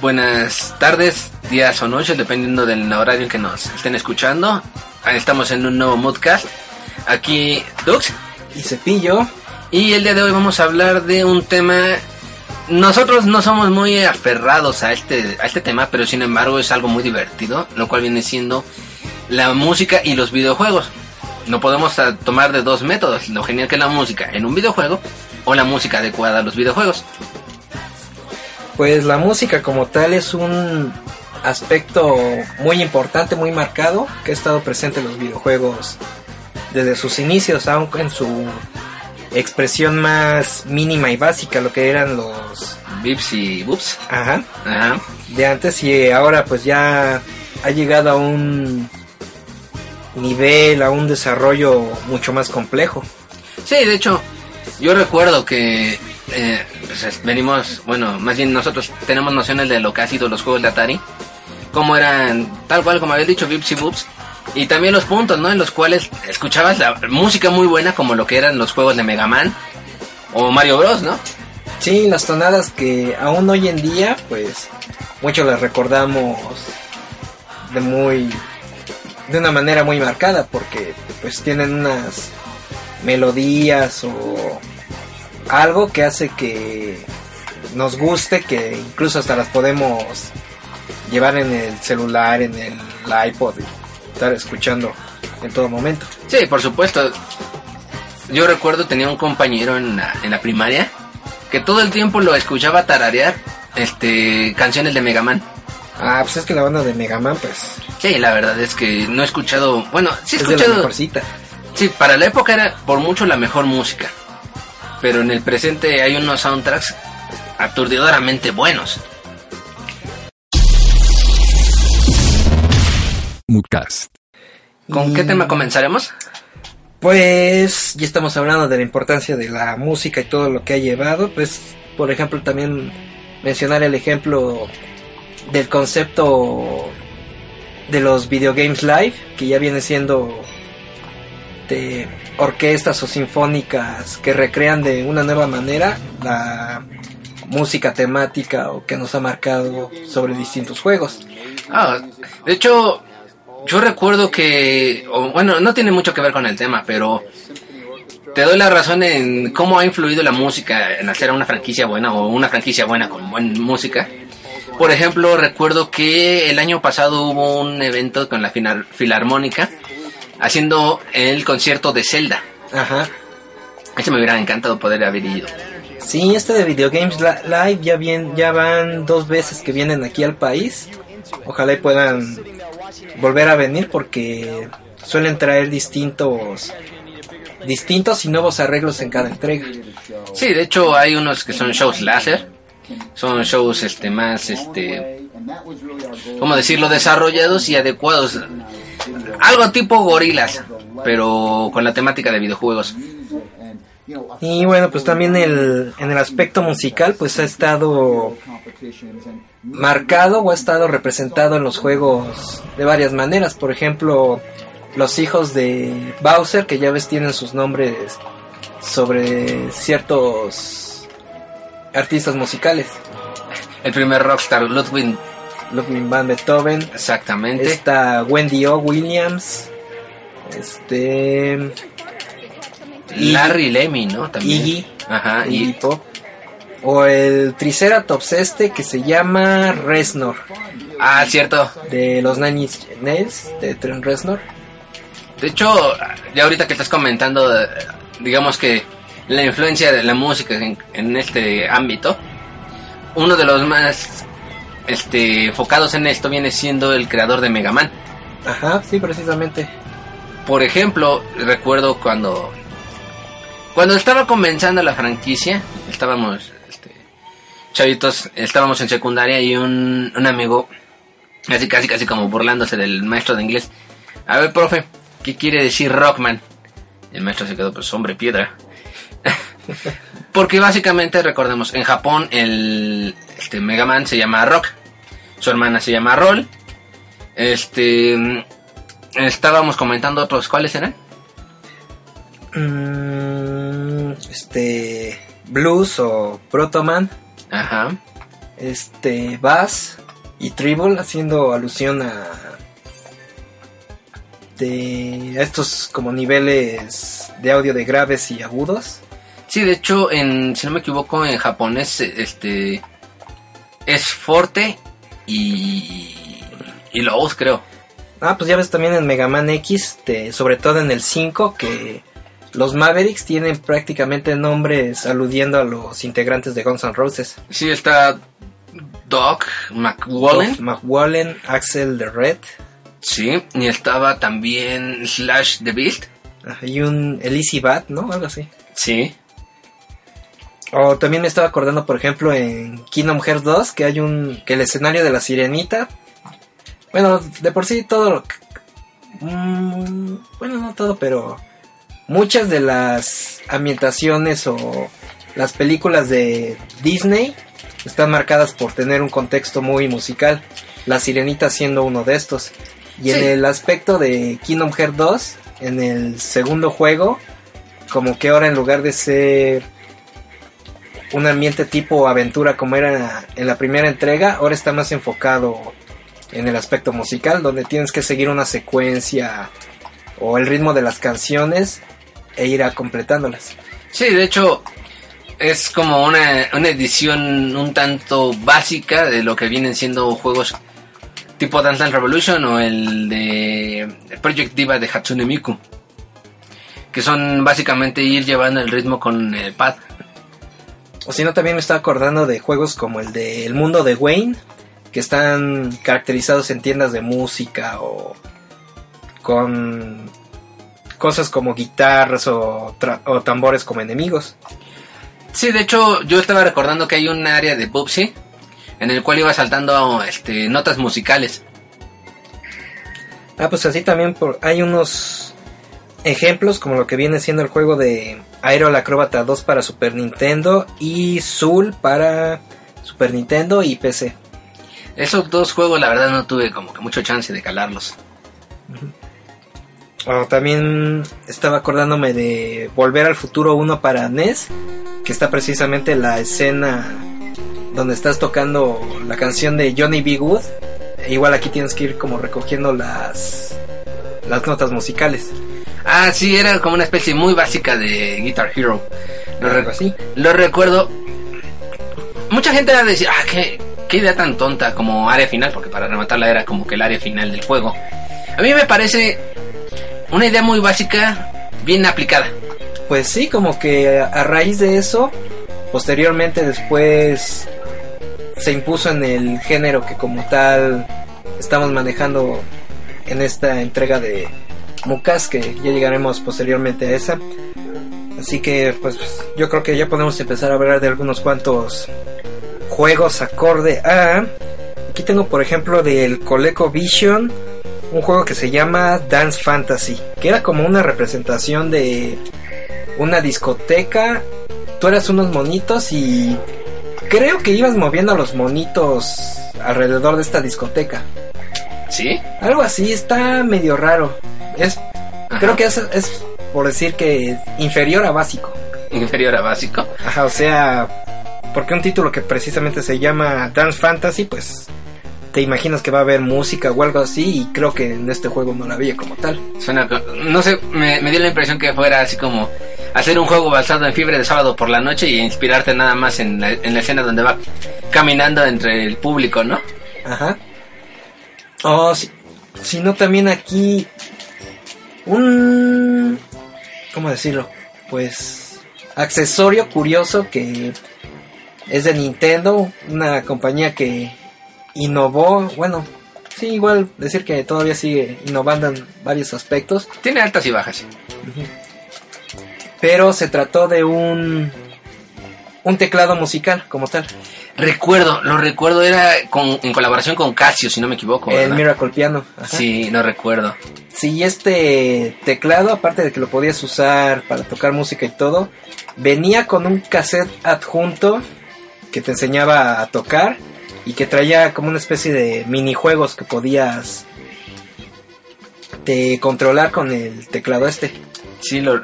Buenas tardes, días o noches, dependiendo del horario que nos estén escuchando. Estamos en un nuevo podcast. Aquí Dux y Cepillo. Y el día de hoy vamos a hablar de un tema. Nosotros no somos muy aferrados a este, a este tema, pero sin embargo es algo muy divertido, lo cual viene siendo la música y los videojuegos. No podemos tomar de dos métodos, lo genial que es la música en un videojuego o la música adecuada a los videojuegos. Pues la música como tal es un aspecto muy importante, muy marcado, que ha estado presente en los videojuegos desde sus inicios, aunque en su expresión más mínima y básica, lo que eran los bips y boops. Ajá. Ajá. De antes y ahora pues ya ha llegado a un nivel, a un desarrollo mucho más complejo. Sí, de hecho, yo recuerdo que eh, pues venimos, bueno, más bien nosotros tenemos nociones de lo que ha sido los juegos de Atari, como eran, tal cual como había dicho, Vips y Boops, y también los puntos, ¿no? En los cuales escuchabas la música muy buena, como lo que eran los juegos de Mega Man o Mario Bros, ¿no? Sí, las tonadas que aún hoy en día, pues, muchos las recordamos de muy, de una manera muy marcada, porque pues tienen unas melodías o algo que hace que nos guste, que incluso hasta las podemos llevar en el celular, en el iPod estar escuchando en todo momento. Sí, por supuesto. Yo recuerdo tenía un compañero en la, en la primaria que todo el tiempo lo escuchaba tararear este canciones de Mega Man. Ah, pues es que la banda de Mega Man, pues. Sí, la verdad es que no he escuchado. Bueno, sí he escuchado. Sí, para la época era por mucho la mejor música pero en el presente hay unos soundtracks aturdidoramente buenos. ¿Con qué tema comenzaremos? Pues ya estamos hablando de la importancia de la música y todo lo que ha llevado. Pues, por ejemplo, también mencionar el ejemplo del concepto de los videogames live, que ya viene siendo de orquestas o sinfónicas que recrean de una nueva manera la música temática o que nos ha marcado sobre distintos juegos. Ah, de hecho, yo recuerdo que, bueno, no tiene mucho que ver con el tema, pero te doy la razón en cómo ha influido la música en hacer una franquicia buena o una franquicia buena con buena música. Por ejemplo, recuerdo que el año pasado hubo un evento con la Filarmónica haciendo el concierto de Zelda. Ajá. Ese me hubiera encantado poder haber ido. Sí, este de Video Games Live ya, bien, ya van dos veces que vienen aquí al país. Ojalá y puedan volver a venir porque suelen traer distintos distintos y nuevos arreglos en cada entrega. Sí, de hecho hay unos que son shows láser, son shows este más este ¿cómo decirlo? desarrollados y adecuados algo tipo gorilas, pero con la temática de videojuegos. Y bueno, pues también el, en el aspecto musical, pues ha estado marcado o ha estado representado en los juegos de varias maneras. Por ejemplo, los hijos de Bowser, que ya ves tienen sus nombres sobre ciertos artistas musicales. El primer rockstar, Ludwig Ludwig van Beethoven. Exactamente. Está Wendy O. Williams. Este. Larry Lemmy, ¿no? También. Iggy. Ajá, Iggy Pop. O el Triceratops este que se llama Reznor. Ah, cierto. De los Nine Nails, de Trent Reznor. De hecho, ya ahorita que estás comentando, digamos que la influencia de la música en, en este ámbito, uno de los más este, enfocados en esto viene siendo el creador de Mega Man. Ajá, sí, precisamente. Por ejemplo, recuerdo cuando cuando estaba comenzando la franquicia, estábamos chavitos, estábamos en secundaria y un, amigo, casi casi casi como burlándose del maestro de inglés. A ver, profe, ¿qué quiere decir Rockman? El maestro se quedó pues hombre piedra. Porque básicamente, recordemos, en Japón el este, Mega Man se llama Rock. Su hermana se llama Roll. Este. Estábamos comentando otros. ¿Cuáles eran? Mm, este. Blues o Protoman. Ajá. Este. Bass y Tribble haciendo alusión a. De estos como niveles de audio de graves y agudos. Sí, de hecho, en, si no me equivoco, en japonés este es forte y, y lows, creo. Ah, pues ya ves también en Mega Man X, de- sobre todo en el 5, que los Mavericks tienen prácticamente nombres aludiendo a los integrantes de Guns N' Roses. Sí, está Doc McWallen. Duff McWallen, Axel the Red, Sí, y estaba también Slash the Beast. y un Elise Bat, ¿no? Algo así. Sí. O también me estaba acordando, por ejemplo, en Kingdom Hearts 2, que hay un. que el escenario de la sirenita. Bueno, de por sí todo. lo que- Mm, bueno, no todo, pero. Muchas de las ambientaciones o las películas de Disney están marcadas por tener un contexto muy musical. La sirenita siendo uno de estos. Y en el aspecto de Kingdom Hearts 2, en el segundo juego, como que ahora en lugar de ser un ambiente tipo aventura como era en la primera entrega, ahora está más enfocado en el aspecto musical, donde tienes que seguir una secuencia o el ritmo de las canciones e ir a completándolas. Sí, de hecho, es como una, una edición un tanto básica de lo que vienen siendo juegos tipo Dance Dance Revolution o el de Project Diva de Hatsune Miku. Que son básicamente ir llevando el ritmo con el pad. O si no, también me estaba acordando de juegos como el de El Mundo de Wayne, que están caracterizados en tiendas de música o con cosas como guitarras o, tambores como enemigos. Sí, de hecho, yo estaba recordando que hay un área de Bubsy en el cual iba saltando este, notas musicales. Ah, pues así también por, hay unos ejemplos como lo que viene siendo el juego de Aero Acróbata 2 para Super Nintendo y Soul para Super Nintendo y PC. Esos dos juegos, la verdad, no tuve como que mucho chance de calarlos. También estaba acordándome de Volver al Futuro 1 para NES, que está precisamente la escena donde estás tocando la canción de Johnny B. Good. E igual aquí tienes que ir como recogiendo las las notas musicales. Ah, sí, era como una especie muy básica de Guitar Hero. Lo, así. lo recuerdo. Mucha gente va a decir, ah, qué, qué idea tan tonta como área final, porque para rematarla era como que el área final del juego. A mí me parece una idea muy básica, bien aplicada. Pues sí, como que a raíz de eso, posteriormente después se impuso en el género que como tal estamos manejando en esta entrega de Mukas, que ya llegaremos posteriormente a esa. Así que pues yo creo que ya podemos empezar a hablar de algunos cuantos juegos acorde a... Aquí tengo por ejemplo del ColecoVision un juego que se llama Dance Fantasy, que era como una representación de una discoteca. Tú eras unos monitos y creo que ibas moviendo a los monitos alrededor de esta discoteca. ¿Sí? Algo así, está medio raro. Es, Ajá. creo que es, es por decir que es inferior a básico. Inferior a básico. Ajá, o sea, porque un título que precisamente se llama Dance Fantasy, pues te imaginas que va a haber música o algo así y creo que en este juego no la había como tal. Suena, no sé, me, me dio la impresión que fuera así como hacer un juego basado en fiebre de sábado por la noche y inspirarte nada más en la, en la escena donde va caminando entre el público, ¿no? Ajá. O si, si no también aquí un ¿cómo decirlo? Pues accesorio curioso que es de Nintendo, una compañía que innovó, bueno, sí, igual decir que todavía sigue innovando en varios aspectos, Tiene altas y bajas. pero se trató de un un teclado musical como tal. Recuerdo, lo recuerdo, era con, en colaboración con Casio, si no me equivoco. El. Miracle Piano. ajá. Sí, lo recuerdo. Sí, este teclado, aparte de que lo podías usar para tocar música y todo, venía con un cassette adjunto que te enseñaba a tocar y que traía como una especie de minijuegos que podías te controlar con el teclado este. Sí, lo,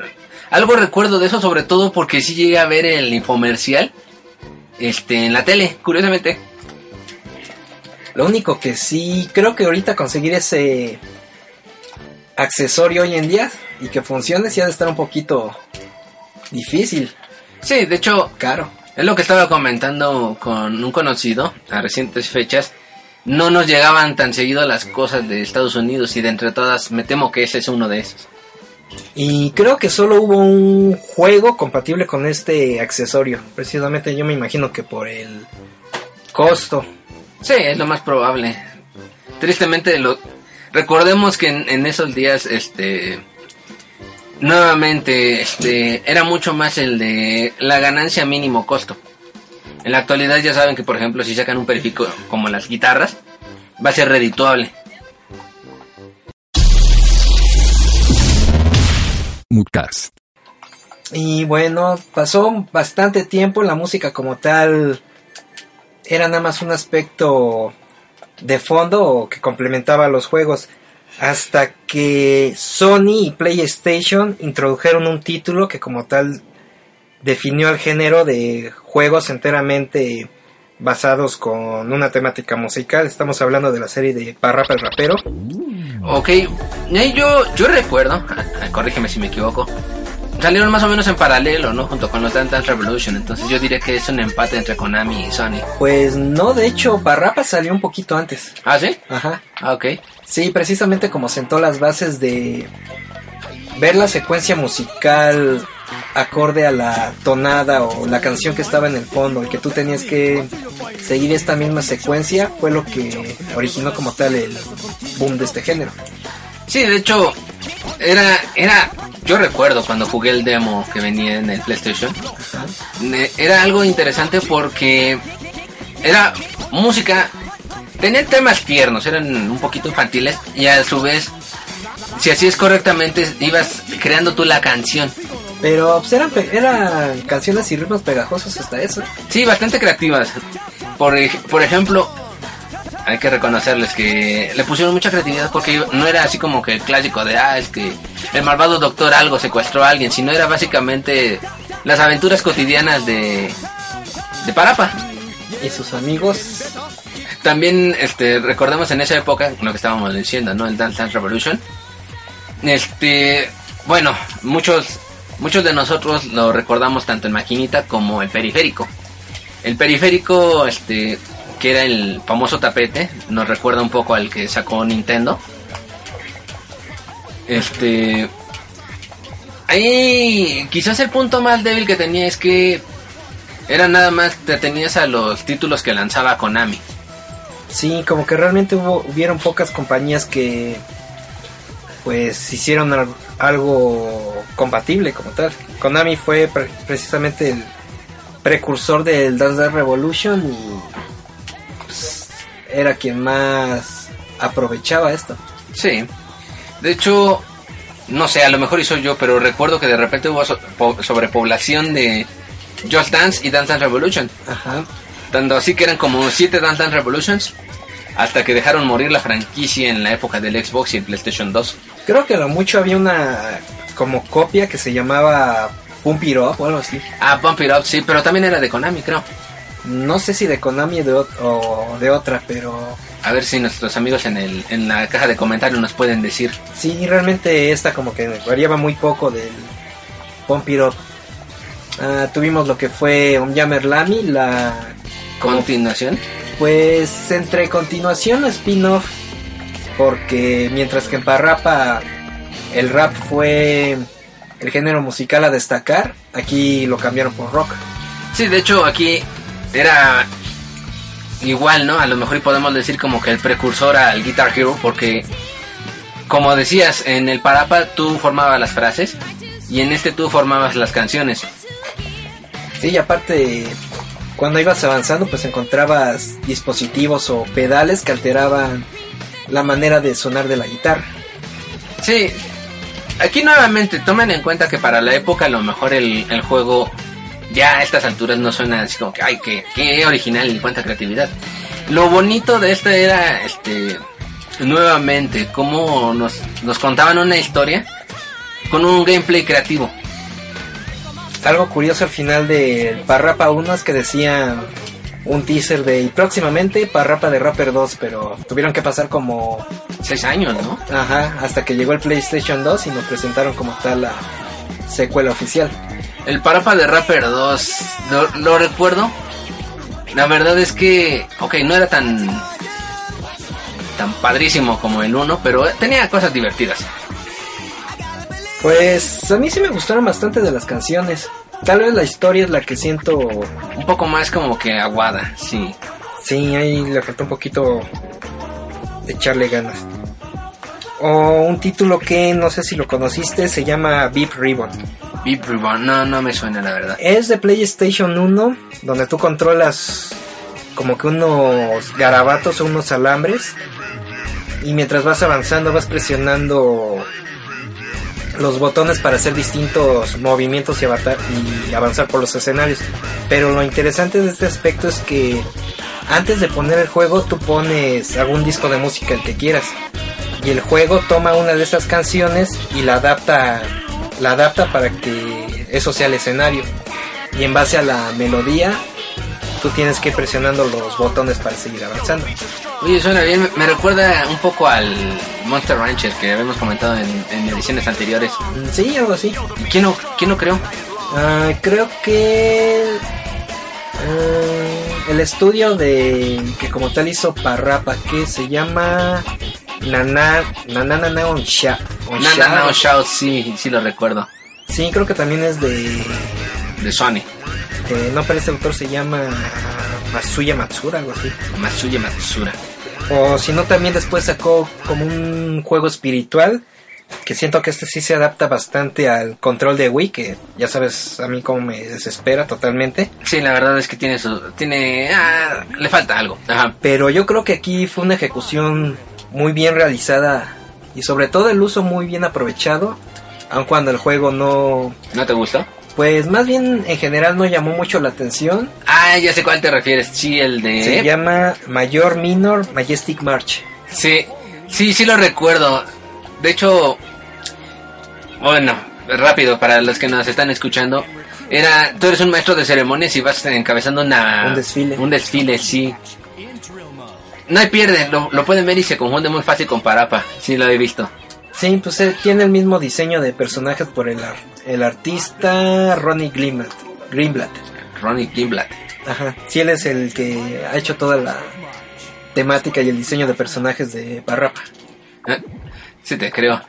algo recuerdo de eso, sobre todo porque sí llegué a ver el infomercial este, en la tele, curiosamente. Lo único que sí, creo que ahorita conseguir ese accesorio hoy en día y que funcione sí ha de estar un poquito difícil, Sí, de hecho, caro. Es lo que estaba comentando con un conocido a recientes fechas. No nos llegaban tan seguido las cosas de Estados Unidos y de entre todas me temo que ese es uno de esos. Y creo que solo hubo un juego compatible con este accesorio. Precisamente yo me imagino que por el costo. Sí, es lo más probable. Tristemente, lo recordemos que en, en esos días, este, nuevamente, este, era mucho más el de la ganancia mínimo costo. En la actualidad ya saben que, por ejemplo, si sacan un periférico como las guitarras, va a ser redituable. Moodcast. Y bueno, pasó bastante tiempo. La música como tal era nada más un aspecto de fondo que complementaba los juegos. Hasta que Sony y PlayStation introdujeron un título que como tal definió el género de juegos enteramente basados con una temática musical. Estamos hablando de la serie de Parrapa el Rapero. Ok, yo, yo recuerdo, corrígeme si me equivoco, salieron más o menos en paralelo, ¿no? Junto con los Dance Dance Revolution, entonces yo diría que es un empate entre Konami y Sony. Pues no, de hecho, Parrapa salió un poquito antes. ¿Ah, sí? Ajá. Ah, ok. Sí, precisamente como sentó las bases de ver la secuencia musical acorde a la tonada o la canción que estaba en el fondo y que tú tenías que seguir esta misma secuencia fue lo que originó como tal el boom de este género. Sí, de hecho, era, era, yo recuerdo cuando jugué el demo que venía en el PlayStation, era algo interesante porque era música, tenía temas tiernos, eran un poquito infantiles y a su vez, si hacías correctamente, ibas creando tú la canción. Pero pues, eran, eran canciones y ritmos pegajosos hasta eso. Sí, bastante creativas. Por, por ejemplo, hay que reconocerles que le pusieron mucha creatividad porque no era así como que el clásico de, ah, es que el malvado doctor algo secuestró a alguien, sino era básicamente las aventuras cotidianas de, de Parapa. Y sus amigos, También, este, recordemos en esa época, lo que estábamos diciendo, ¿no? El Dance Dance Revolution. Este, bueno, muchos, muchos de nosotros lo recordamos tanto en maquinita como el periférico. El periférico, este, que era el famoso tapete, nos recuerda un poco al que sacó Nintendo. Este, ahí quizás el punto más débil que tenía es que era nada más te tenías a los títulos que lanzaba Konami. sí, como que realmente hubo, hubieron pocas compañías que pues hicieron al- algo compatible como tal. Konami fue pre- precisamente el precursor del Dance Dance Revolution y era quien más aprovechaba esto. Sí. De hecho, no sé, a lo mejor hizo yo, pero recuerdo que de repente hubo so- po- sobrepoblación de Just Dance y Dance Dance Revolution. Ajá. Tanto así que eran como siete Dance Dance Revolutions hasta que dejaron morir la franquicia en la época del Xbox y el PlayStation 2. Creo que a lo mucho había una como copia que se llamaba Pump It Up o algo así. Ah, Bump It Up, sí, pero también era de Konami, creo. No sé si de Konami o de, o de otra, pero A ver si nuestros amigos en, el, en la caja de comentarios nos pueden decir. Sí, realmente esta como que variaba muy poco del Pump It Up. Ah, tuvimos lo que fue un Jammer Lamy, la Continuación. pues entre continuación o spin-off, porque mientras que en Parrapa el rap fue el género musical a destacar, aquí lo cambiaron por rock. Sí, de hecho aquí era igual, ¿no? A lo mejor podemos decir como que el precursor al Guitar Hero porque como decías, en el Parapa tú formabas las frases y en este tú formabas las canciones. Sí, y aparte cuando ibas avanzando pues encontrabas dispositivos o pedales que alteraban la manera de sonar de la guitarra. Sí, aquí nuevamente tomen en cuenta que para la época a lo mejor el, el juego ya a estas alturas no suena así como que, ay, qué, qué original y cuánta creatividad. Lo bonito de esto era, este, nuevamente, cómo nos, nos contaban una historia con un gameplay creativo. Algo curioso al final de Parrapa 1 es que decía un teaser de y próximamente Parrapa de Rapper 2, pero tuvieron que pasar como Seis años, ¿no? Ajá, hasta que llegó el PlayStation 2 y nos presentaron como tal la secuela oficial. El Parapa de Rapper 2, lo, lo recuerdo. La verdad es que, ok, no era tan tan padrísimo como el 1, pero tenía cosas divertidas. Pues a mí sí me gustaron bastante de las canciones. Tal vez la historia es la que siento, Un poco más como que aguada, sí. sí, ahí le falta un poquito de echarle ganas. O un título que no sé si lo conociste, se llama Beep Ribbon. Beep Reborn, no, no me suena la verdad. Es de PlayStation 1, donde tú controlas como que unos garabatos o unos alambres. Y mientras vas avanzando vas presionando los botones para hacer distintos movimientos y, avatar- y avanzar por los escenarios. Pero lo interesante de este aspecto es que antes de poner el juego tú pones algún disco de música el que quieras. Y el juego toma una de esas canciones y la adapta, la adapta para que eso sea el escenario. Y en base a la melodía, tú tienes que ir presionando los botones para seguir avanzando. Oye, suena bien, me- recuerda un poco al Monster Rancher que habíamos comentado en, en ediciones anteriores. Mm, Sí, algo así. ¿Y quién lo, quién lo creó? Ah, creo que ah, el estudio de que como tal hizo Parrapa que se llama Nana Nana Nana Onsha. No, no, no, Shao, sí, sí lo recuerdo. Sí, creo que también es de De Sony, eh, no, pero este autor se llama Masuya Matsura, algo así. Matsuya Matsura. O si no, también después sacó como un juego espiritual. Que siento que este sí se adapta bastante al control de Wii, que ya sabes a mí cómo me desespera totalmente. Sí, la verdad es que tiene su... Tiene... Ah, le falta algo. Ajá. Pero yo creo que aquí fue una ejecución muy bien realizada y sobre todo el uso muy bien aprovechado, aun cuando el juego no, ¿No te gustó? pues más bien en general no llamó mucho la atención. Ah, ya sé cuál te refieres. Sí, el de... Se llama Mayor Minor Majestic March. Sí, sí, sí lo recuerdo. De hecho, bueno, rápido para los que nos están escuchando. Era, tú eres un maestro de ceremonias y vas encabezando una, Un desfile. Un desfile, sí. No hay pierde, lo, lo pueden ver y se confunde muy fácil con Parapa. Sí, lo he visto. Sí, pues tiene el mismo diseño de personajes por el, ar- el artista Ronnie Greenblatt. Greenblatt. Ronnie Gimblat. Ajá. Sí, él es el que ha hecho toda la temática y el diseño de personajes de Parrapa. Eh, Sí, te creo.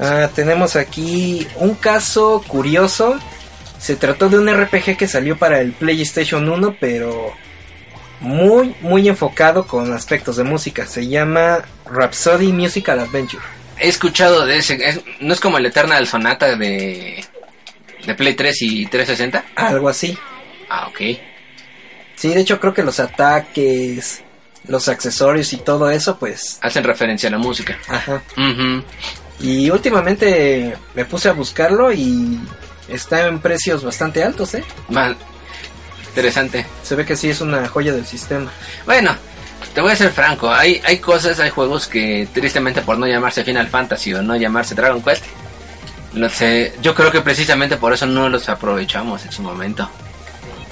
Ah, tenemos aquí un caso curioso. Se trató de un RPG que salió para el PlayStation 1, pero muy, muy enfocado con aspectos de música. Se llama Rhapsody Musical Adventure. He escuchado de ese. es- ¿No es como el Eternal Sonata de, de Play 3 y 360? Algo así. Ah, ok. Sí, de hecho creo que los ataques, los accesorios y todo eso, pues... Hacen referencia a la música. Ajá. Y últimamente me puse a buscarlo y está en precios bastante altos, ¿eh? Mal. Interesante. Se ve que sí es una joya del sistema. Bueno, te voy a ser franco. Hay, hay cosas, hay juegos que tristemente por no llamarse Final Fantasy o no llamarse Dragon Quest, no sé, yo creo que precisamente por eso no los aprovechamos en su momento.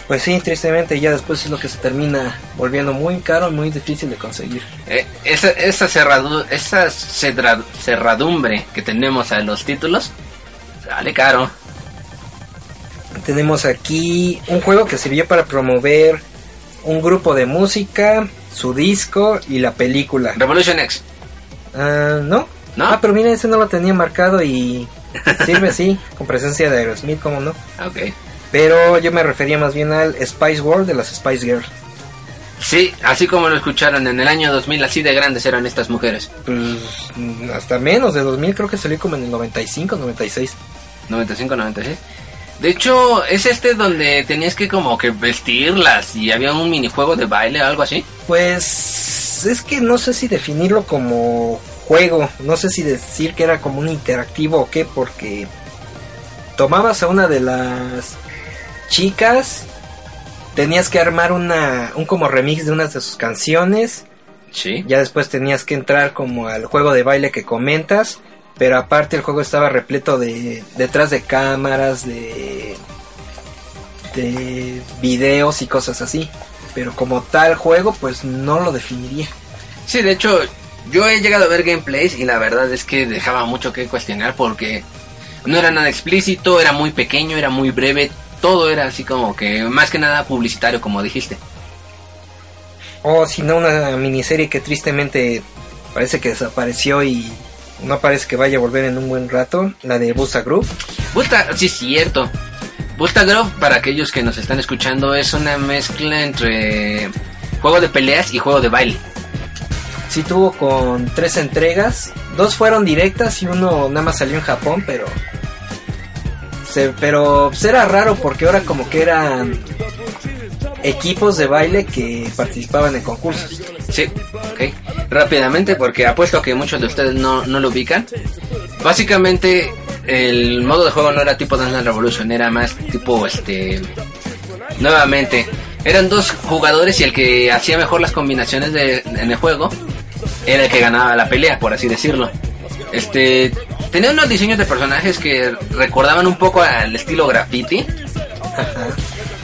Pues sí, tristemente ya después es lo que se termina volviendo muy caro y muy difícil de conseguir. Eh, esa esa, cerradu- esa cerradumbre que tenemos a los títulos, sale caro. Tenemos aquí un juego que sirvió para promover un grupo de música, su disco y la película. Revolution X. Ah, ¿no? ¿No? Ah, pero mira, ese no lo tenía marcado y sirve, sí, con presencia de Aerosmith, ¿cómo no? Ok. Pero yo me refería más bien al Spice World de las Spice Girls. Sí, así como lo escucharon en el año 2000, así de grandes eran estas mujeres. Pues hasta menos de 2000, creo que salió como en el 95, 96. 95, 96. De hecho, es este donde tenías que como que vestirlas y había un minijuego de baile o algo así. Pues es que no sé si definirlo como juego, no sé si decir que era como un interactivo o qué, porque tomabas a una de las chicas, tenías que armar una, un como remix de unas de sus canciones, Sí. ya después tenías que entrar como al juego de baile que comentas, pero aparte el juego estaba repleto de detrás de cámaras, de de videos y cosas así. Pero como tal juego, pues no lo definiría. Sí, de hecho, yo he llegado a ver gameplays y la verdad es que dejaba mucho que cuestionar porque no era nada explícito, era muy pequeño, era muy breve, todo era así como que más que nada publicitario, como dijiste. O si no, una miniserie que tristemente parece que desapareció y no parece que vaya a volver en un buen rato, la de Busta Group. Busta, sí, cierto. Busta Grove, para aquellos que nos están escuchando, es una mezcla entre juego de peleas y juego de baile. Sí tuvo con tres entregas, dos fueron directas y uno nada más salió en Japón, pero se, pero pues, era raro porque ahora como que eran equipos de baile que participaban en concursos. Sí, ok. Rápidamente, porque apuesto que muchos de ustedes no, no lo ubican. Básicamente, el modo de juego no era tipo Dance Revolution, era más tipo, este... Nuevamente, eran dos jugadores y el que hacía mejor las combinaciones de, en el juego era el que ganaba la pelea, por así decirlo. Este... Tenía unos diseños de personajes que recordaban un poco al estilo graffiti.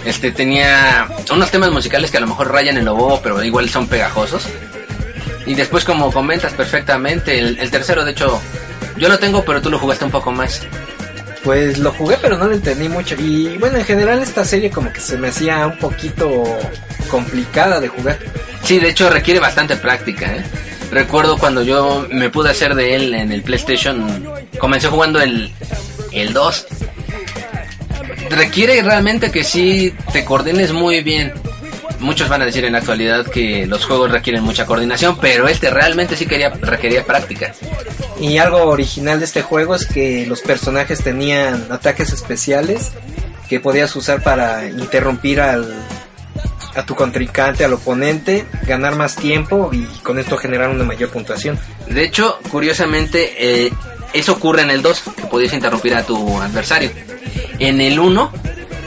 Este tenía unos temas musicales que a lo mejor rayan en lo bobo, pero igual son pegajosos. Y después, como comentas perfectamente, el, el tercero, de hecho, yo lo tengo, pero tú lo jugaste un poco más. Pues lo jugué pero no lo entendí mucho. Y bueno, en general esta serie como que se me hacía un poquito complicada de jugar. Sí, de hecho requiere bastante práctica. ¿eh? Recuerdo cuando yo me pude hacer de él en el PlayStation, comencé jugando el, el 2. Requiere realmente que sí te coordines muy bien. Muchos van a decir en la actualidad que los juegos requieren mucha coordinación, pero este realmente sí quería, requería práctica. Y algo original de este juego es que los personajes tenían ataques especiales que podías usar para interrumpir al, a tu contrincante, al oponente, ganar más tiempo y con esto generar una mayor puntuación. De hecho, curiosamente, eh, eso ocurre en el 2, que podías interrumpir a tu adversario. En el 1,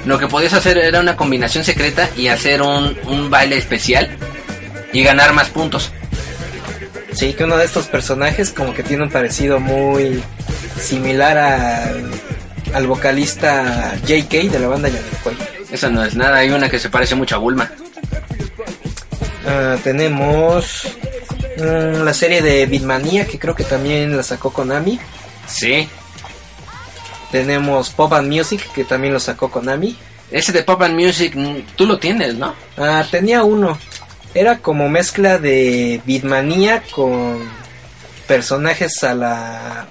lo que podías hacer era una combinación secreta y hacer un, un baile especial y ganar más puntos. Sí, que uno de estos personajes como que tiene un parecido muy similar al, al vocalista JK de la banda Yamiroquai. Eso no es nada, hay una que se parece mucho a Bulma. Ah, tenemos mm, la serie de Beatmania que creo que también la sacó Konami. Sí, Tenemos Pop and Music que también lo sacó Konami. ese de Pop and Music, mm, tú lo tienes, ¿no? Ah, tenía uno. Era como mezcla de Beatmania con personajes a la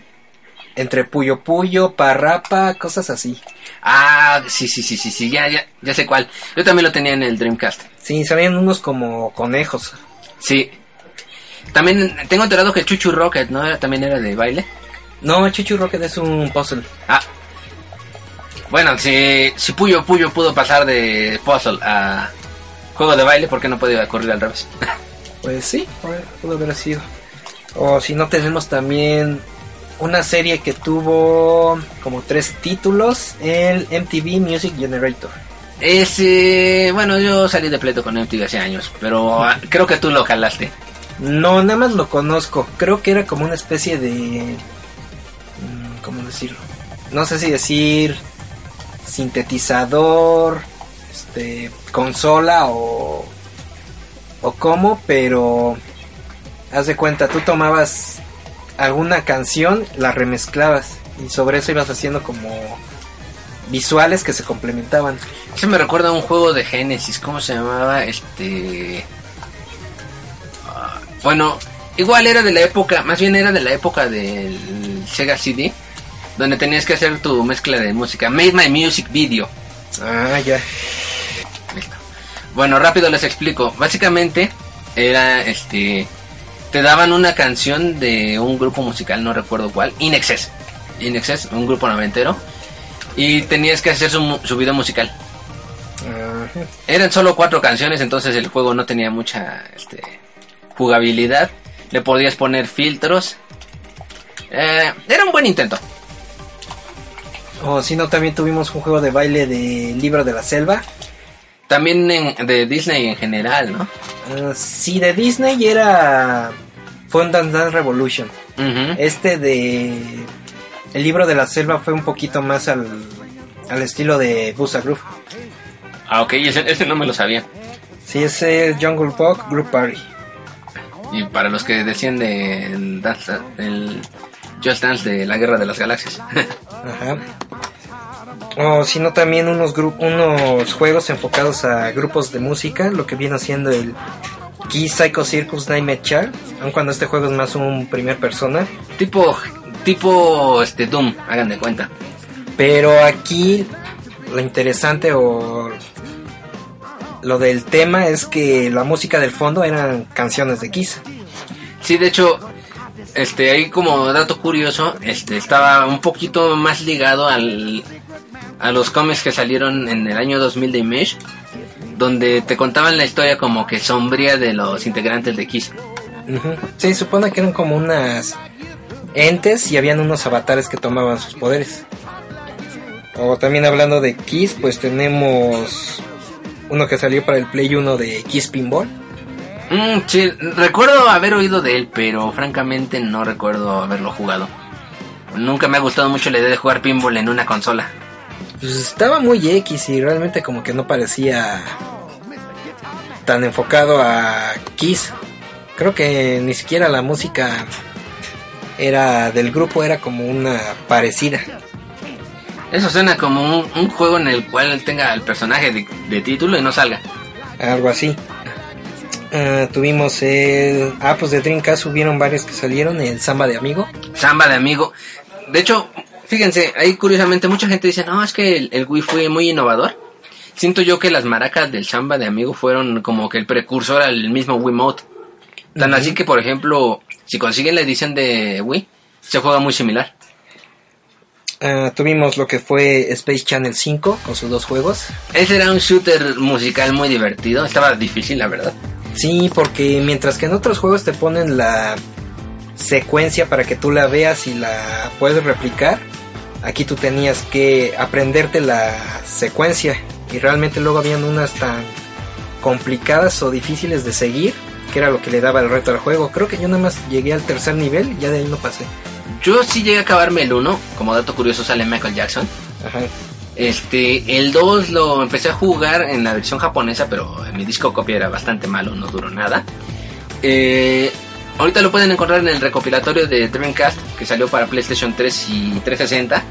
entre Puyo Puyo, Parrapa, cosas así. Ah, sí, sí, sí, sí, sí, ya, ya, ya sé cuál. Yo también lo tenía en el Dreamcast. Sí, sabían unos como conejos. Sí. También tengo enterado que Chuchu Rocket, ¿no? Era, también era de baile. No, Chuchu Rocket es un puzzle. Ah. Bueno, si, si Puyo Puyo pudo pasar de puzzle a juego de baile, ¿por qué no podía correr al revés? Pues sí, pudo haber sido. O si no, tenemos también una serie que tuvo como tres títulos, el MTV Music Generator. Ese, bueno, yo salí de pleito con MTV hace años, pero ah, creo que tú lo jalaste. No, nada más lo conozco. Creo que era como una especie de... ¿Cómo decirlo? No sé si decir sintetizador, este, consola o... o cómo, pero... Haz de cuenta, tú tomabas alguna canción, la remezclabas y sobre eso ibas haciendo como visuales que se complementaban. Ese me recuerda a un juego de Genesis, ¿cómo se llamaba? Este... ah, Bueno, igual era de la época, más bien era de la época del Sega CD, donde tenías que hacer tu mezcla de música. Made My Music Video. Ah, ya. Listo. Bueno, rápido les explico. Básicamente era este te daban una canción de un grupo musical, no recuerdo cuál, Inexcess. Inexcess, un grupo noventero. Y tenías que hacer su, su video musical. Eran solo cuatro canciones, entonces el juego no tenía mucha este, jugabilidad. Le podías poner filtros. Eh, era un buen intento. O si no, también tuvimos un juego de baile de Libro de la Selva. También en- de Disney en general, ¿no? Ah, sí, de Disney era fue un Dance Dance Revolution. Este de El Libro de la Selva fue un poquito más al, al estilo de Busa Groove. Ah, ok, ese, ese no me lo sabía. Sí, ese es Jungle Book Group Party. Y para los que decían del Dance, el Just Dance de la Guerra de las Galaxias. Ajá. O si no, también unos, unos juegos enfocados a grupos de música, lo que viene siendo el Key Psycho Circus Nightmare Child, aun cuando este juego es más un primer persona. tipo, tipo este Doom, hagan de cuenta. Pero aquí lo interesante o lo del tema es que la música del fondo eran canciones de Kiss. Sí, de hecho, este, ahí como dato curioso, este, estaba un poquito más ligado al, a los cómics que salieron en el año 2000 de Image, donde te contaban la historia como que sombría de los integrantes de Kiss. Ujú. Se supone que eran como unas entes y habían unos avatares que tomaban sus poderes. O también hablando de Kiss, pues tenemos uno que salió para el Play 1 de Kiss Pinball. Mm, sí, recuerdo haber oído de él, pero francamente no recuerdo haberlo jugado. Nunca me ha gustado mucho la idea de jugar pinball en una consola. Pues estaba muy X y realmente como que no parecía tan enfocado a Kiss. Creo que ni siquiera la música era del grupo era como una parecida. Eso suena como un, un juego en el cual tenga el personaje de, de título y no salga. algo así. Ah, tuvimos el... Ah, pues de Dreamcast hubieron varios que salieron, el Samba de Amigo. Samba de amigo. De hecho, fíjense, ahí curiosamente mucha gente dice, no, es que el, el Wii fue muy innovador. Siento yo que las maracas del Samba de amigo fueron como que el precursor al mismo Wiimote. Tan Ujú. así que, por ejemplo, si consiguen la edición de Wii, se juega muy similar. Ah, tuvimos lo que fue Space Channel 5 con sus dos juegos. Ese era un shooter musical muy divertido. Estaba difícil, la verdad. Sí, porque mientras que en otros juegos te ponen la secuencia para que tú la veas y la puedes replicar, aquí tú tenías que aprenderte la secuencia y realmente luego habían unas tan complicadas o difíciles de seguir que era lo que le daba el reto al juego. Creo que yo nada más llegué al tercer nivel y ya de ahí no pasé. Yo sí llegué a acabarme el 1. Como dato curioso sale Michael Jackson. Ajá. Este, el 2 lo empecé a jugar en la versión japonesa, pero mi disco copia era bastante malo, no duró nada. Eh, ahorita lo pueden encontrar en el recopilatorio de Dreamcast que salió para PlayStation 3 y 360.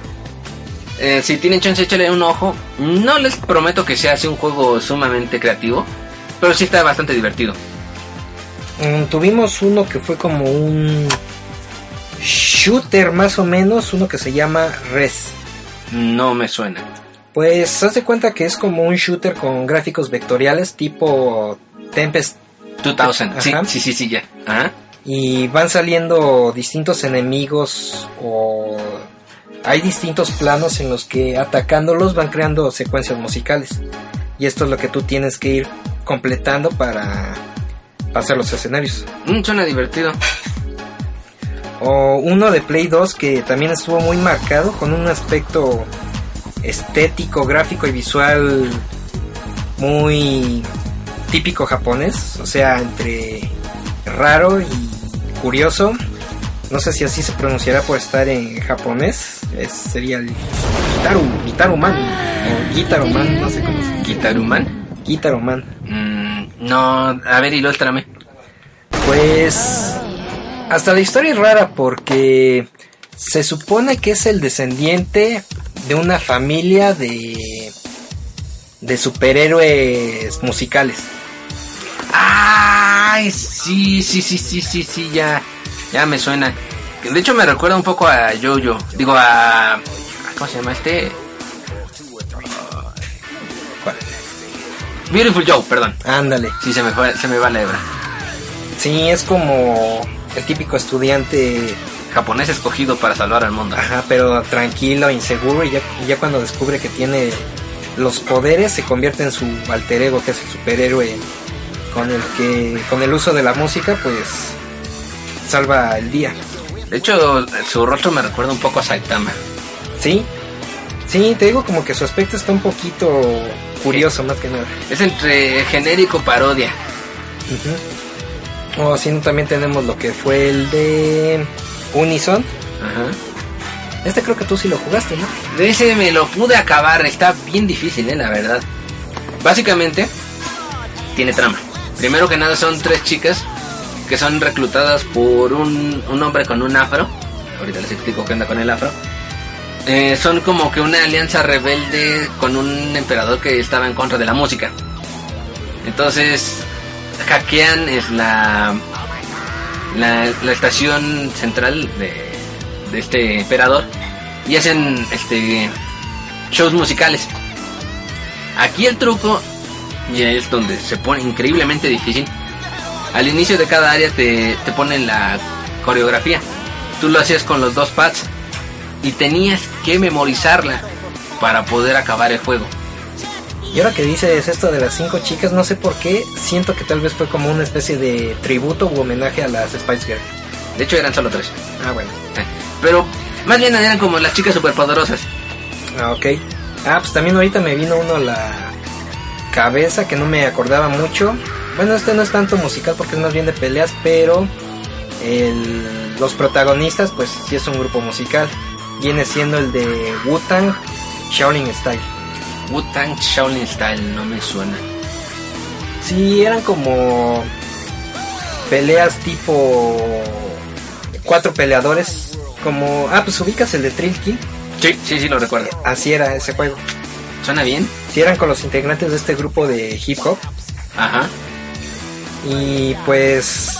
Eh, si tienen chance, échale un ojo. No les prometo que sea así un juego sumamente creativo, pero sí está bastante divertido. Mm, tuvimos uno que fue como un shooter más o menos, uno que se llama Res. No me suena. Pues haz de cuenta que es como un shooter con gráficos vectoriales tipo Tempest 2000, sí, Ajá. sí, sí, sí, ya. Ajá. Y van saliendo distintos enemigos o hay distintos planos en los que atacándolos van creando secuencias musicales y esto es lo que tú tienes que ir completando para pasar los escenarios. Mm, suena divertido. O uno de Play 2 que también estuvo muy marcado con un aspecto estético, gráfico y visual muy típico japonés, o sea, entre raro y curioso. No sé si así se pronunciará por estar en japonés. Es- sería el Gitaru, Gitaruman o Gitaruman, no sé cómo se Gitaruman. Gitaruman. Mm, no, a ver, ilústrame. Pues hasta la historia es rara porque se supone que es el descendiente de una familia de de superhéroes musicales. Ay, sí, sí, sí, sí, sí, sí, ya, ya me suena. De hecho me recuerda un poco a Jojo, digo a, ¿cómo se llama este? ¿Cuál? Beautiful Joe, perdón. Ándale. Sí, se me fue, se me va la hebra. Sí, es como el típico estudiante japonés escogido para salvar al mundo. Ajá, pero tranquilo, inseguro, y ya, y ya cuando descubre que tiene los poderes, se convierte en su alter ego, que es el superhéroe con el que, con el uso de la música, pues salva el día. De hecho, su rostro me recuerda un poco a Saitama. Sí, sí, te digo como que su aspecto está un poquito curioso, más que nada. Es entre genérico parodia. O si no, también tenemos lo que fue el de Unison. Ajá. Este creo que tú sí lo jugaste, ¿no? De ese me lo pude acabar, está bien difícil, eh, la verdad. Básicamente, tiene trama. Primero que nada son tres chicas que son reclutadas por un, un hombre con un afro. Ahorita les explico qué anda con el afro. Eh, son como que una alianza rebelde con un emperador que estaba en contra de la música. Entonces, hackean es la, la, la estación central de, de este emperador y hacen este shows musicales. Aquí el truco ya es donde se pone increíblemente difícil. Al inicio de cada área te, te ponen la coreografía. Tú lo hacías con los dos pads y tenías que memorizarla para poder acabar el juego. Y ahora que dices esto de las cinco chicas, no sé por qué, siento que tal vez fue como una especie de tributo u homenaje a las Spice Girls. De hecho eran solo tres. Ah, bueno. Pero más bien eran como las chicas superpoderosas. Ah, ok. Ah, pues también ahorita me vino uno a la cabeza que no me acordaba mucho. Bueno, este no es tanto musical porque es más bien de peleas, pero el- los protagonistas, pues sí es un grupo musical. Viene siendo el de Wu-Tang Shaolin Style. Wu-Tang Shaolin Style no me suena. Sí, eran como peleas tipo cuatro peleadores. Como, ah, pues ubicas el de Trill Kill. Sí, sí, sí lo recuerdo. Así era ese juego. ¿Suena bien? Sí, eran con los integrantes de este grupo de hip hop. Ajá. Y pues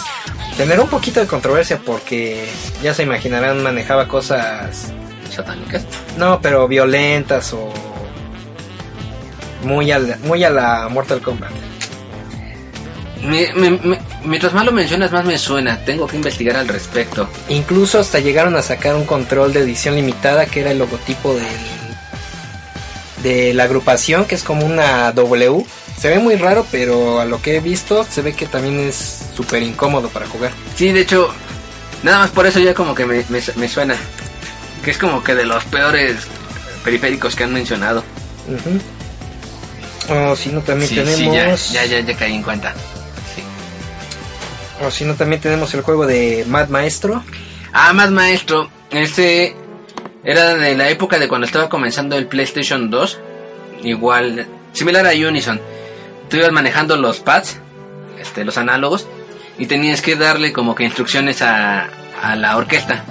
tener un poquito de controversia porque ya se imaginarán manejaba cosas Satánicas. no, pero violentas o muy a la, muy a la Mortal Kombat. Me- me- me- mientras más lo mencionas, más me suena. Tengo que investigar al respecto. Incluso hasta llegaron a sacar un control de edición limitada que era el logotipo del de la agrupación que es como una W. Se ve muy raro, pero a lo que he visto se ve que también es súper incómodo para jugar. Sí, de hecho, nada más por eso ya como que me, me- me suena. Que es como que de los peores periféricos que han mencionado. O si no también Sí, tenemos sí, ya, ya, ya, ya caí en cuenta. Sí. O si no, también tenemos el juego de Mad Maestro. Ah, más maestro. Este era de la época de cuando estaba comenzando el PlayStation 2. Igual, similar a Unison. Tú ibas manejando los pads, este, los análogos, y tenías que darle como que instrucciones a, a la orquesta.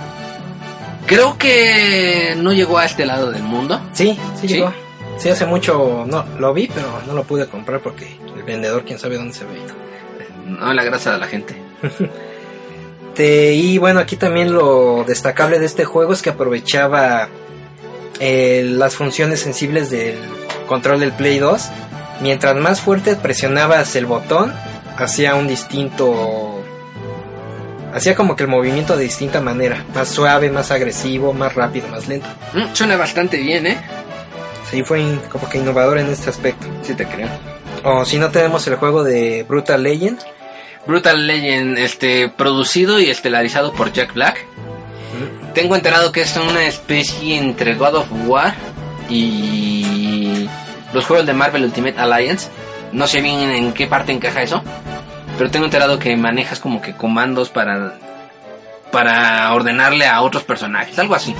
Creo que no llegó a este lado del mundo. Sí, sí, ¿Sí? llegó. Sí, hace mucho no lo vi, pero no lo pude comprar porque el vendedor quién sabe dónde se ve. No la grasa de la gente. Te- y bueno, aquí también lo destacable de este juego es que aprovechaba eh, las funciones sensibles del control del Play 2. Mientras más fuerte presionabas el botón, hacía un distinto... Hacía como que el movimiento de distinta manera. Más suave, más agresivo, más rápido, más lento. Mm, suena bastante bien, ¿eh? Sí, fue in- como que innovador en este aspecto. Sí te creo. O si no tenemos el juego de Brutal Legend. Brutal Legend, este, producido y estelarizado por Jack Black. Tengo enterado que es una especie entre God of War y los juegos de Marvel Ultimate Alliance. No sé bien en qué parte encaja eso, pero tengo enterado que manejas como que comandos para para ordenarle a otros personajes, algo así.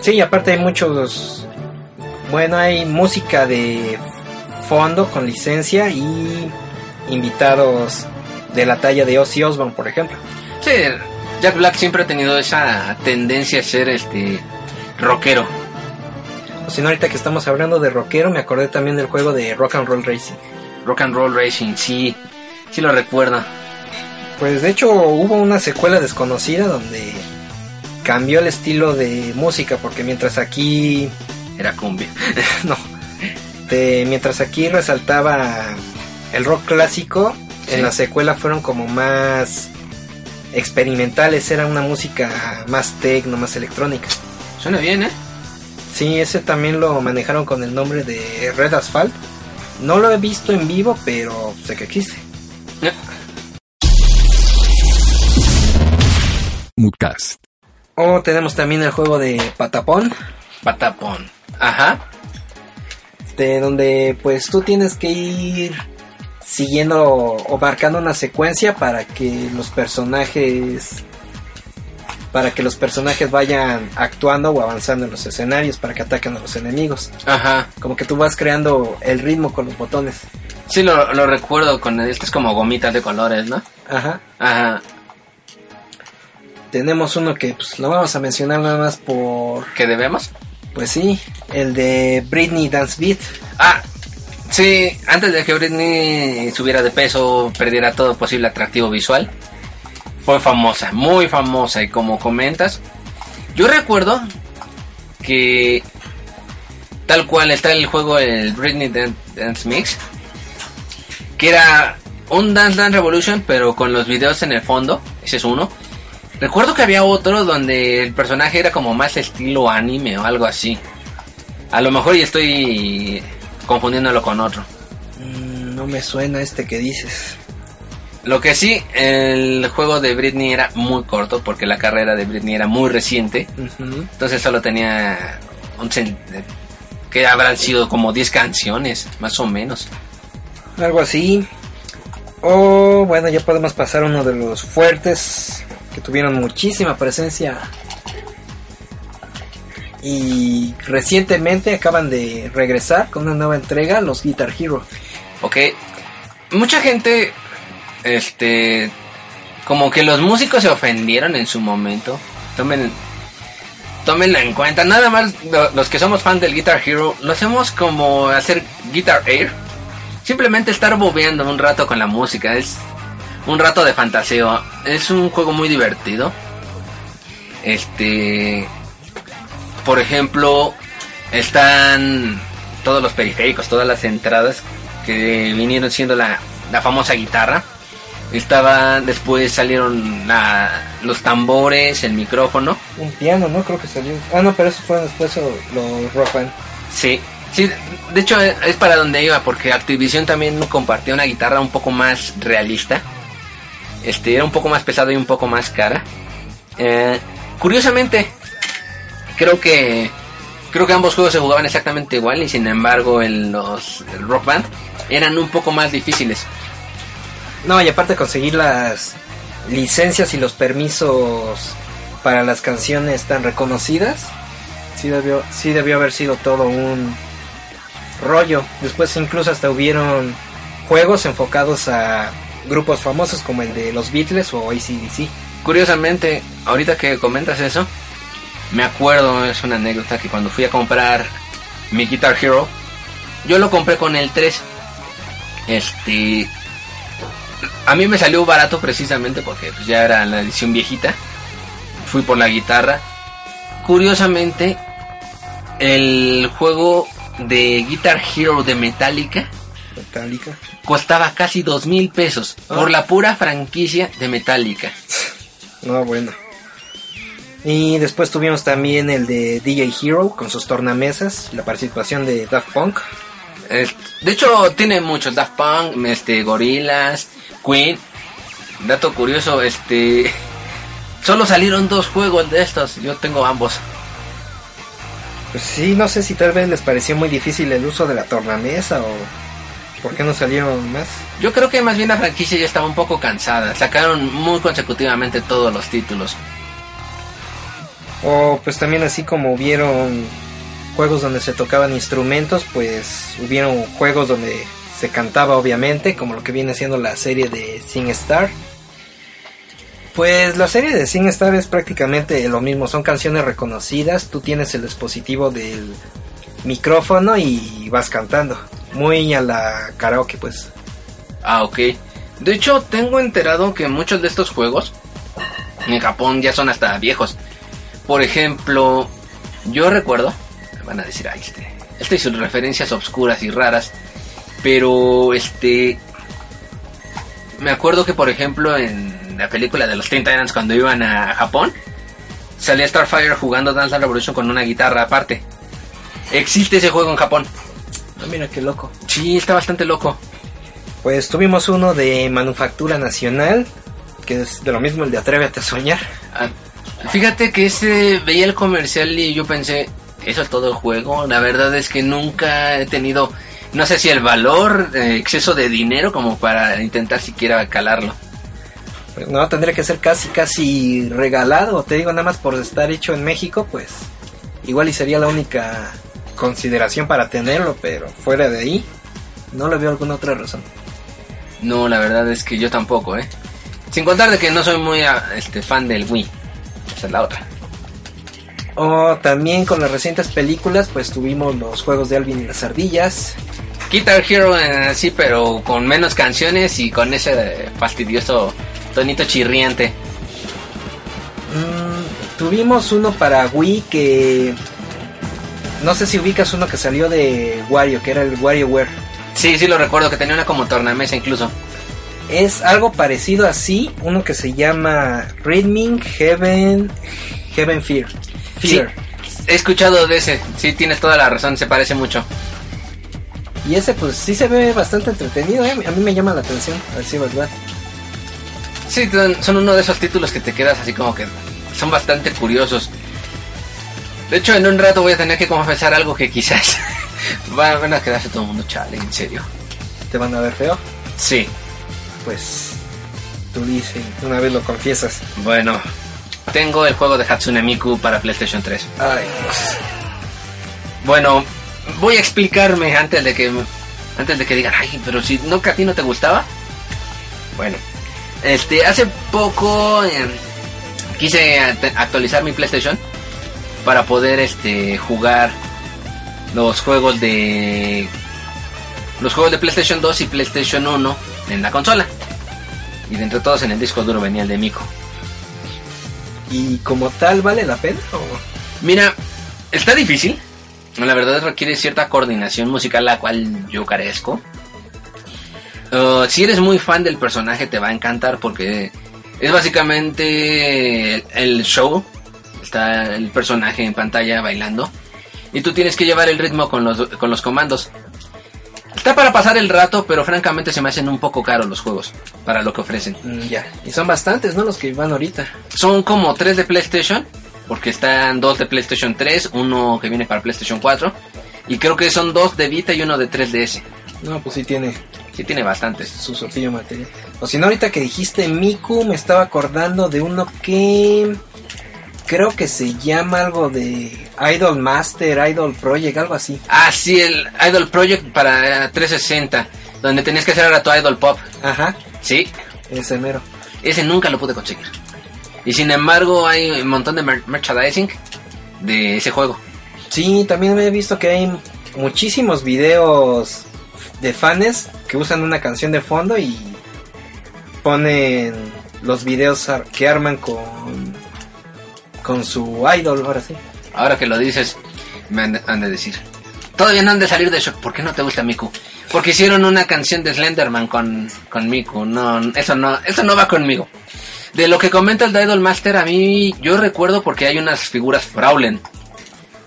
Sí, aparte hay muchos... Bueno, hay música de fondo con licencia y invitados de la talla de Ozzy Osbourne, por ejemplo. Sí, Jack Black siempre ha tenido esa tendencia a ser este rockero. O si no, ahorita que estamos hablando de rockero, me acordé también del juego de Rock and Roll Racing. Rock and Roll Racing, sí, sí lo recuerdo. Pues de hecho hubo una secuela desconocida donde cambió el estilo de música, porque mientras aquí Era cumbia. no. De- mientras aquí resaltaba el rock clásico. En la secuela fueron como más experimentales, era una música más tecno, más electrónica. Suena bien, ¿eh? Sí, ese también lo manejaron con el nombre de Red Asphalt. No lo he visto en vivo, pero sé que existe. Moodcast. O tenemos también el juego de Patapón, Patapón. Ajá. de donde pues tú tienes que ir siguiendo o marcando una secuencia para que los personajes para que los personajes vayan actuando o avanzando en los escenarios para que ataquen a los enemigos. Ajá. Como que tú vas creando el ritmo con los botones. Sí, lo, lo recuerdo con estas como gomitas de colores, ¿no? Ajá. Ajá. Tenemos uno que pues, lo vamos a mencionar nada más por ¿Qué debemos? Pues sí, el de Britney Dance Beat. Ah, sí, antes de que Britney subiera de peso, perdiera todo posible atractivo visual, fue famosa, muy famosa. Y como comentas, yo recuerdo que tal cual está el juego, el Britney Dan- Dance Mix, que era un Dance Dance Revolution, pero con los videos en el fondo, ese es uno. Recuerdo que había otro donde el personaje era como más estilo anime o algo así. A lo mejor y estoy confundiéndolo con otro. Mm, no me suena este que dices. Lo que sí, el juego de Britney era muy corto porque la carrera de Britney era muy reciente. Entonces solo tenía un cen- que habrán sido como 10 canciones, más o menos. Algo así. O bueno, ya podemos pasar a uno de los fuertes que tuvieron muchísima presencia. Y recientemente acaban de regresar con una nueva entrega, los Guitar Hero. Ok. Mucha gente, este, como que los músicos se ofendieron en su momento. Tomen, tómenlo en cuenta. Nada más lo- los que somos fan del Guitar Hero, lo hacemos como hacer Guitar Air. Simplemente estar bobeando un rato con la música. Es un rato de fantaseo. Es un juego muy divertido. Este, por ejemplo, están todos los periféricos, todas las entradas que vinieron siendo la, la famosa guitarra. Estaba, después salieron la- los tambores, el micrófono. Un piano, ¿no? Creo que salió. Ah, no, pero eso fueron después los Rock Band. Sí, sí, de hecho es es para donde iba, porque Activision también compartía una guitarra un poco más realista. Este, era un poco más pesado y un poco más cara. Eh, curiosamente, creo que creo que ambos juegos se jugaban exactamente igual y sin embargo en los el Rock Band eran un poco más difíciles. No, y aparte conseguir las licencias y los permisos para las canciones tan reconocidas, sí debió, sí debió haber sido todo un rollo. Después incluso hasta hubieron juegos enfocados a grupos famosos como el de los Beatles o ACDC. Curiosamente, ahorita que comentas eso, me acuerdo, es una anécdota que cuando fui a comprar mi Guitar Hero, yo lo compré con el 3. Este. A mí me salió barato precisamente porque pues, ya era la edición viejita. Fui por la guitarra. Curiosamente, el juego de Guitar Hero de Metallica Metallica. costaba casi dos mil pesos por la pura franquicia de Metallica. No, bueno. Y después tuvimos también el de DJ Hero con sus tornamesas, la participación de Daft Punk. Eh, de hecho, tiene muchos Daft Punk, este, Gorillaz, Queen. Dato curioso, este. Solo salieron dos juegos de estos. Yo tengo ambos. Pues sí, no sé si tal vez les pareció muy difícil el uso de la tornamesa o por qué no salieron más. Yo creo que más bien la franquicia ya estaba un poco cansada. Sacaron muy consecutivamente todos los títulos. O pues también así como hubieron juegos donde se tocaban instrumentos, pues hubieron juegos donde se cantaba obviamente, como lo que viene siendo la serie de Sing Star. Pues la serie de Sing Star es prácticamente lo mismo, son canciones reconocidas, tú tienes el dispositivo del micrófono y vas cantando, muy a la karaoke pues. Ah, ok. De hecho, tengo enterado que muchos de estos juegos en Japón ya son hasta viejos. Por ejemplo, yo recuerdo, me van a decir, ay, este, este sus referencias obscuras y raras, pero este, me acuerdo que por ejemplo en la película de los Teen Titans cuando iban a Japón, salía Starfire jugando Dance Dance Revolution con una guitarra aparte. Existe ese juego en Japón. Ah, mira qué loco. Sí, está bastante loco. Pues tuvimos uno de manufactura nacional, que es de lo mismo el de Atrévete a soñar. Ah, fíjate que ese veía el comercial y yo pensé, eso es todo el juego. La verdad es que nunca he tenido, no sé si el valor, eh, exceso de dinero como para intentar siquiera calarlo. Pues no, tendría que ser casi, casi regalado. Te digo, nada más por estar hecho en México, pues igual y sería la única consideración para tenerlo, pero fuera de ahí, no le veo alguna otra razón. No, la verdad es que yo tampoco, ¿eh? Sin contar de que no soy muy ah, este, fan del Wii. Esa es la otra. O también con las recientes películas, pues tuvimos los juegos de Alvin y las ardillas. Guitar Hero eh, sí, pero con menos canciones y con ese fastidioso tonito chirriante. Mm, tuvimos uno para Wii que... No sé si ubicas uno que salió de Wario, que era el WarioWare. Sí, sí lo recuerdo, que tenía una como tornamesa incluso. Es algo parecido así, uno que se llama Rhythming Heaven, Heaven Fear. Fear. Sí, he escuchado de ese, sí tienes toda la razón, se parece mucho. Y ese pues sí se ve bastante entretenido, ¿eh? a mí me llama la atención, a decir verdad. Sí, son- uno de esos títulos que te quedas así como que son bastante curiosos. De hecho, en un rato voy a tener que confesar algo que quizás va- van a quedarse todo el mundo chale, en serio. ¿Te van a ver feo? Sí, Pues tú dices, una vez lo confiesas. bueno, tengo el juego de Hatsune Miku para PlayStation 3. Ay, Dios. Bueno, voy a explicarme antes de que antes de que digan, ay, pero si no que a ti no te gustaba. Bueno, este, hace poco eh, quise act- actualizar mi PlayStation para poder este jugar los juegos de los juegos de PlayStation 2 y PlayStation 1 en la consola. Y de entre todos en el disco duro venía el de Mico. ¿Y como tal vale la pena? o? Mira, está difícil. La verdad requiere cierta coordinación musical la cual yo carezco. Uh, si eres muy fan del personaje te va a encantar porque es básicamente el, el show. Está el personaje en pantalla bailando. Y tú tienes que llevar el ritmo con los, con los comandos. Está para pasar el rato, pero francamente se me hacen un poco caros los juegos para lo que ofrecen. Mm, ya. Y son bastantes, ¿no? Los que van ahorita. Son como tres de PlayStation, porque están dos de PlayStation 3, uno que viene para PlayStation 4, y creo que son dos de Vita y uno de 3DS. No, pues sí tiene Sí tiene bastantes. su sortillo material. O si no, ahorita que dijiste Miku, me estaba acordando de uno que creo que se llama algo de Idol Master, Idol Project, algo así. Ah, sí, el Idol Project para eh, 360, donde tenías que hacer ahora tu Idol Pop. Ajá, Sí, ese mero. ese nunca lo pude conseguir. Y sin embargo hay un montón de mer- merchandising de ese juego. Sí, también he visto que hay muchísimos videos de fans que usan una canción de fondo y ponen los videos ar- que arman con con su idol, ahora sí. Ahora que lo dices, me han de, decir. Todavía no han de salir de shock. ¿Por qué no te gusta Miku? Porque hicieron una canción de Slenderman con, con Miku. No, eso no, eso no va conmigo. De lo que comenta el Idol Master, a mí yo recuerdo porque hay unas figuras Fraulen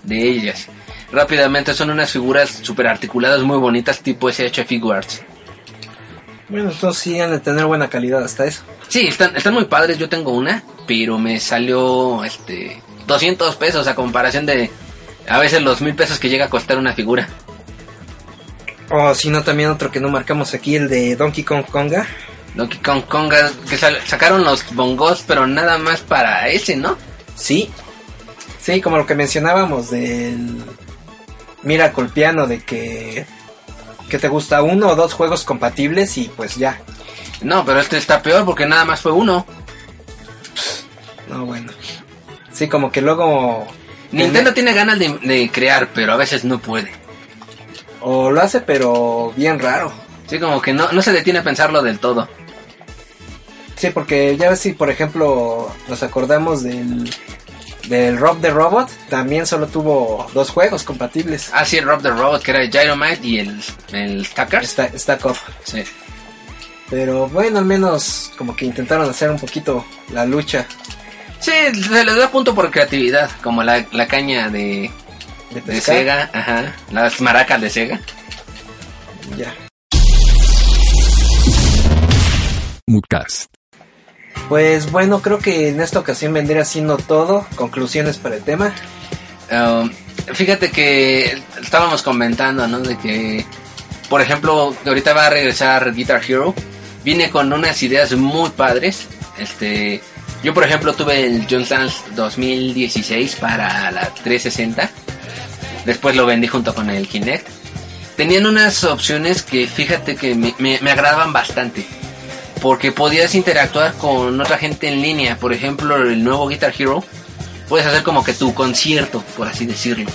de ellas. Rápidamente son unas figuras super articuladas muy bonitas tipo SH Figuarts. Bueno, entonces sí han de tener buena calidad hasta eso. Sí, están, están muy padres. Yo tengo una, pero me salió este 200 pesos a comparación de a veces los mil pesos que llega a costar una figura. O si no, también otro que no marcamos aquí, el de Donkey Kong Konga. Donkey Kong Konga, que sacaron los bongos, pero nada más para ese, ¿no? Sí. Sí, como lo que mencionábamos del Miracle Piano, de que, que te gusta uno o dos juegos compatibles y pues ya. No, pero este está peor porque nada más fue uno. No, bueno. Sí, como que luego... Nintendo tiene ganas de, de crear, pero a veces no puede. O lo hace, pero bien raro. Sí, como que no, no se detiene a pensarlo del todo. Sí, porque ya ves si, por ejemplo, nos acordamos del, del Rob the Robot, también solo tuvo dos juegos compatibles. Ah, sí, el Rob the Robot, que era el Gyromite y el, el Stackers. Está, está Off. Sí. Pero bueno, al menos como que intentaron hacer un poquito la lucha Sí, se les da punto por creatividad, como la, la caña de, de, de. Sega, ajá, las maracas de Sega. Ya. Moodcast. Pues bueno, creo que en esta ocasión vendría siendo todo. Conclusiones para el tema. Um, fíjate que estábamos comentando, ¿no? De que, por ejemplo, ahorita va a regresar Guitar Hero. Viene con unas ideas muy padres. Este, yo por ejemplo tuve el Just Dance 2016 para la 360. Después lo vendí junto con el Kinect. Tenían unas opciones que fíjate que me, me, me agradaban bastante. Porque podías interactuar con otra gente en línea. Por ejemplo, el nuevo Guitar Hero. Puedes hacer como que tu concierto, por así decirlo.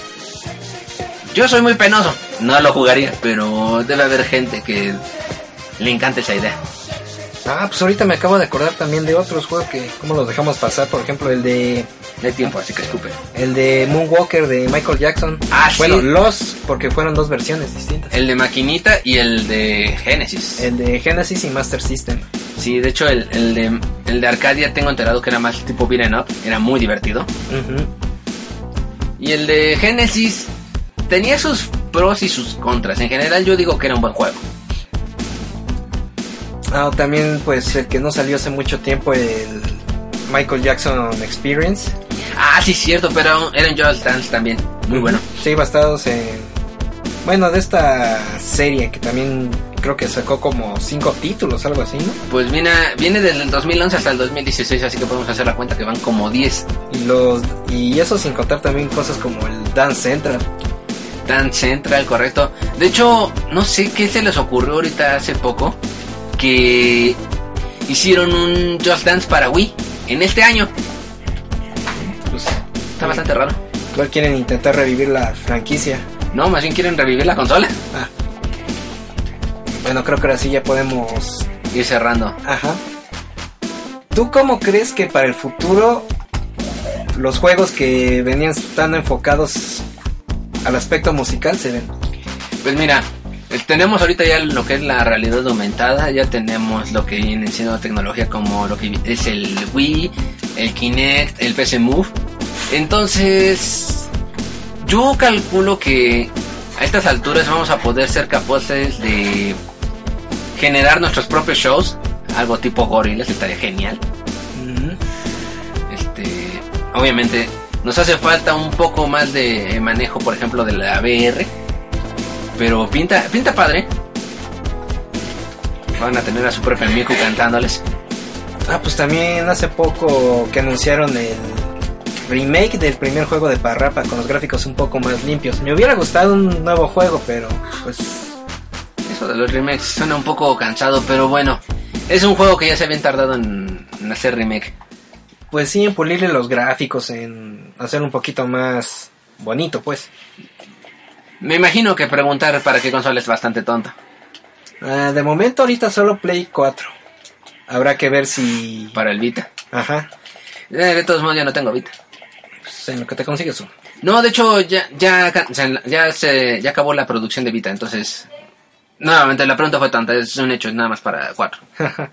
Yo soy muy penoso, no lo jugaría, pero debe haber gente que le encanta esa idea. Ah, pues ahorita me acabo de acordar también de otros juegos que, ¿cómo los dejamos pasar? Por ejemplo, el de hay tiempo, así que escupe. el de Moonwalker de Michael Jackson. Ah, sí. Bueno, los, porque fueron dos versiones distintas. El de Maquinita y el de Genesis. El de Genesis y Master System. Sí, de hecho el, el de el de Arcadia tengo enterado que era más tipo beat'em up, era muy divertido. Y el de Genesis tenía sus pros y sus contras. En general yo digo que era un buen juego. Ah, también pues el que no salió hace mucho tiempo, el Michael Jackson Experience. Ah, sí, cierto, pero era en Just Dance también. Muy bueno. Sí, basados en... Bueno, de esta serie que también creo que sacó como cinco títulos, algo así, ¿no? Pues viene, viene desde el 2011 hasta el 2016, así que podemos hacer la cuenta que van como 10. Y, los, y eso sin contar también cosas como el Dance Central. Dance Central, correcto. De hecho, no sé qué se les ocurrió ahorita hace poco que hicieron un Just Dance para Wii en este año. Pues, Está bastante raro. igual quieren intentar revivir la franquicia. No, más bien quieren revivir la consola. Ah. Bueno, creo que ahora sí ya podemos... Ir cerrando. Ajá. ¿Tú cómo crees que para el futuro los juegos que venían estando enfocados al aspecto musical se ven? Pues mira, eh, tenemos ahorita ya lo que es la realidad aumentada, ya tenemos lo que viene siendo tecnología como lo que es el Wii, el Kinect, el PC Move. Entonces, yo calculo que a estas alturas vamos a poder ser capaces de generar nuestros propios shows, algo tipo Gorillaz, estaría genial. Este, obviamente nos hace falta un poco más de manejo, por ejemplo, de la VR. Pero pinta, pinta padre. Van a tener a su propio Miku cantándoles. Ah, pues también hace poco que anunciaron el remake del primer juego de Parrapa con los gráficos un poco más limpios. Me hubiera gustado un nuevo juego, pero pues Eso de los remakes suena un poco cansado, pero bueno. Es un juego que ya se habían tardado en, en hacer remake. pues sí en pulirle los gráficos, en hacer un poquito más bonito, pues. Me imagino que preguntar para qué consola es bastante tonto. Ah, de momento ahorita solo Play 4. Habrá que ver si Para el Vita. Ajá, Eh, de todos modos, ya no tengo Vita. pues en lo que te consigues uno. No, de hecho, ya, ya, ya, se, ya acabó la producción de Vita, entonces... Nuevamente, la pregunta fue tanta, es un hecho, es nada más para cuatro.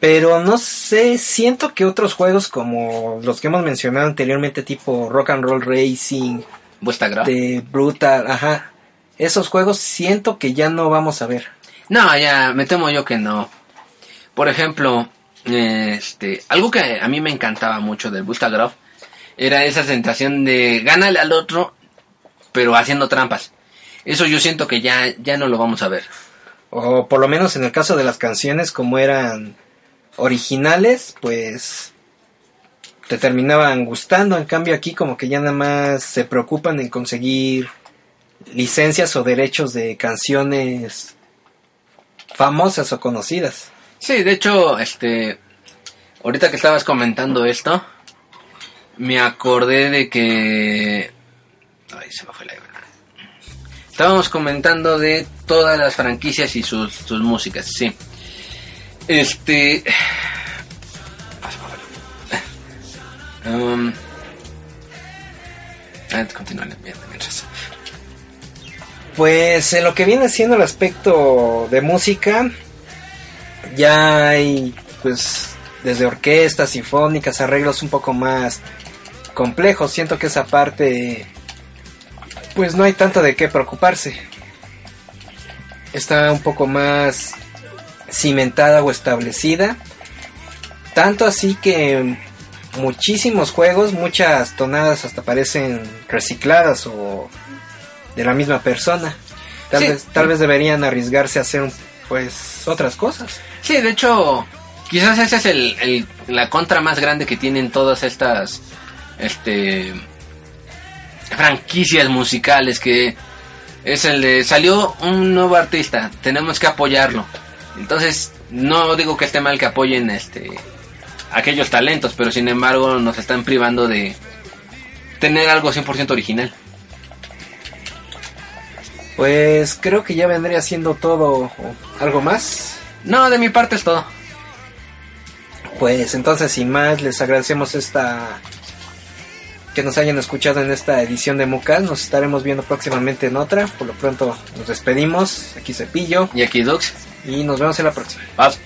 Pero no sé, siento que otros juegos como los que hemos mencionado anteriormente, tipo Rock and Roll Racing, De Brutal, ajá, esos juegos siento que ya no vamos a ver. No, ya, me temo yo que no. Por ejemplo, este, algo que a mí me encantaba mucho del Bustagraph era esa sensación de gánale al otro, pero haciendo trampas. Eso yo siento que ya, ya no lo vamos a ver. O por lo menos en el caso de las canciones, como eran originales, pues te terminaban gustando. En cambio aquí como que ya nada más se preocupan en conseguir licencias o derechos de canciones famosas o conocidas. Sí, de hecho, este, ahorita que estabas comentando esto, me acordé de que, ay, se me fue la idea. Estábamos comentando de todas las franquicias y sus, sus músicas, sí. Este, um, mientras. Pues en lo que viene siendo el aspecto de música, Ya hay, pues, desde orquestas, sinfónicas, arreglos un poco más complejos. Siento que esa parte, pues no hay tanto de qué preocuparse. Está un poco más cimentada o establecida. Tanto así que muchísimos juegos, muchas tonadas hasta parecen recicladas o de la misma persona. Tal, Sí. vez, tal vez deberían arriesgarse a hacer pues otras cosas. Sí, de hecho, quizás esa es el, el- la contra más grande que tienen todas estas este franquicias musicales que es el de salió un nuevo artista, tenemos que apoyarlo. Entonces, no digo que esté mal que apoyen este aquellos talentos, pero sin embargo nos están privando de tener algo 100% original. Pues creo que ya vendría siendo todo o algo más. No, de mi parte es todo. Pues entonces sin más les agradecemos esta que nos hayan escuchado en esta edición de Mucal. Nos estaremos viendo próximamente en otra. Por lo pronto nos despedimos. Aquí Cepillo Y aquí Dux, y nos vemos en la próxima. Paz.